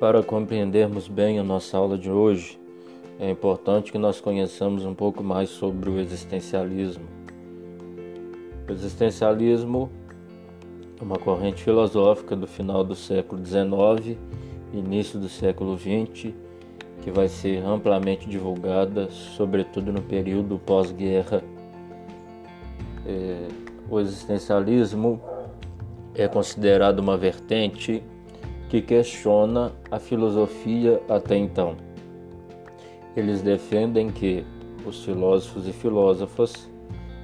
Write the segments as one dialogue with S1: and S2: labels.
S1: Para compreendermos bem a nossa aula de hoje, é importante que nós conheçamos um pouco mais sobre o existencialismo. O existencialismo é uma corrente filosófica do final do século XIX, início do século XX, que vai ser amplamente divulgada, sobretudo no período pós-guerra. É, o existencialismo é considerado uma vertente que questiona a filosofia até então. Eles defendem que os filósofos e filósofas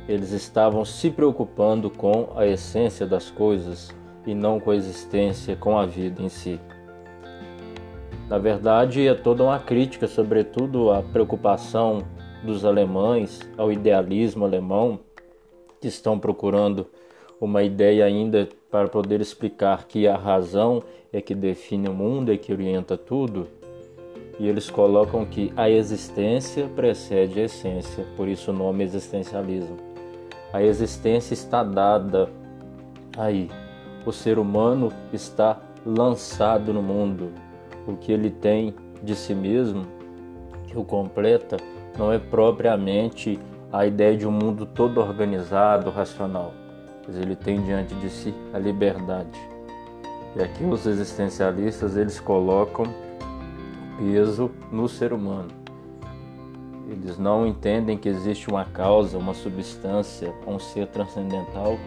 S1: eles estavam se preocupando com a essência das coisas e não com a existência, com a vida em si. Na verdade, é toda uma crítica, sobretudo à preocupação dos alemães, ao idealismo alemão, que estão procurando uma ideia ainda para poder explicar que a razão é que define o mundo, é que orienta tudo. E eles colocam que a existência precede a essência, por isso o nome existencialismo. A existência está dada aí. O ser humano está lançado no mundo. O que ele tem de si mesmo, que o completa, não é propriamente a ideia de um mundo todo organizado, racional pois ele tem diante de si a liberdade. E aqui os existencialistas eles colocam peso no ser humano. Eles não entendem que existe uma causa, uma substância, um ser transcendental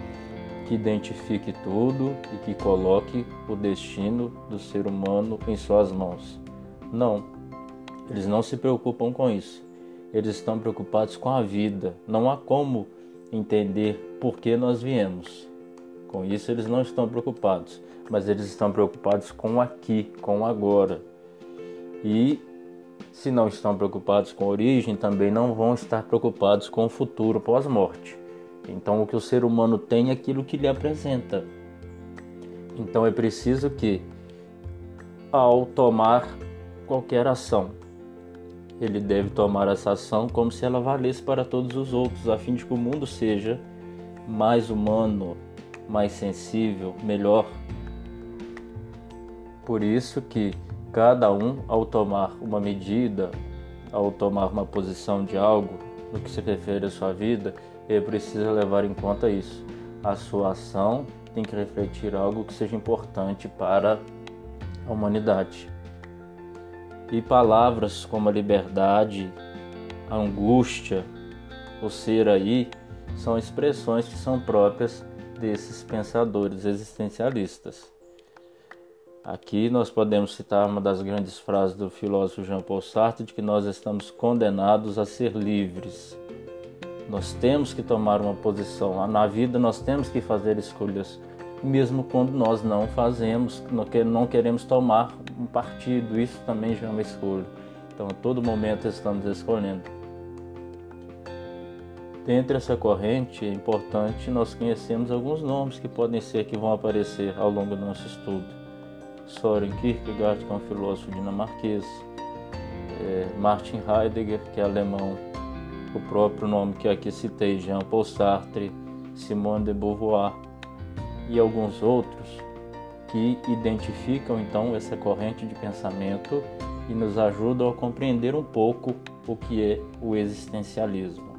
S1: que identifique tudo e que coloque o destino do ser humano em suas mãos. Não, eles não se preocupam com isso. Eles estão preocupados com a vida. Não há como entender por que nós viemos. Com isso, eles não estão preocupados, mas eles estão preocupados com aqui, com agora. E se não estão preocupados com a origem, também não vão estar preocupados com o futuro pós-morte. Então, o que o ser humano tem é aquilo que lhe apresenta. Então, é preciso que, ao tomar qualquer ação, ele deve tomar essa ação como se ela valesse para todos os outros, a fim de que o mundo seja mais humano, mais sensível, melhor. Por isso que cada um, ao tomar uma medida, ao tomar uma posição de algo no que se refere à sua vida, ele precisa levar em conta isso. A sua ação tem que refletir algo que seja importante para a humanidade. E palavras como a liberdade, a angústia, o ser aí, são expressões que são próprias desses pensadores existencialistas. Aqui nós podemos citar uma das grandes frases do filósofo Jean-Paul Sartre de que nós estamos condenados a ser livres. Nós temos que tomar uma posição. Na vida nós temos que fazer escolhas mesmo quando nós não fazemos, não queremos tomar um partido, isso também já é uma escolha. Então, a todo momento estamos escolhendo. Dentre essa corrente, é importante nós conhecermos alguns nomes que podem ser que vão aparecer ao longo do nosso estudo. Soren Kierkegaard, que é um filósofo dinamarquês, é, Martin Heidegger, que é alemão, o próprio nome que aqui citei, Jean Paul Sartre, Simone de Beauvoir, e alguns outros que identificam então essa corrente de pensamento e nos ajudam a compreender um pouco o que é o existencialismo.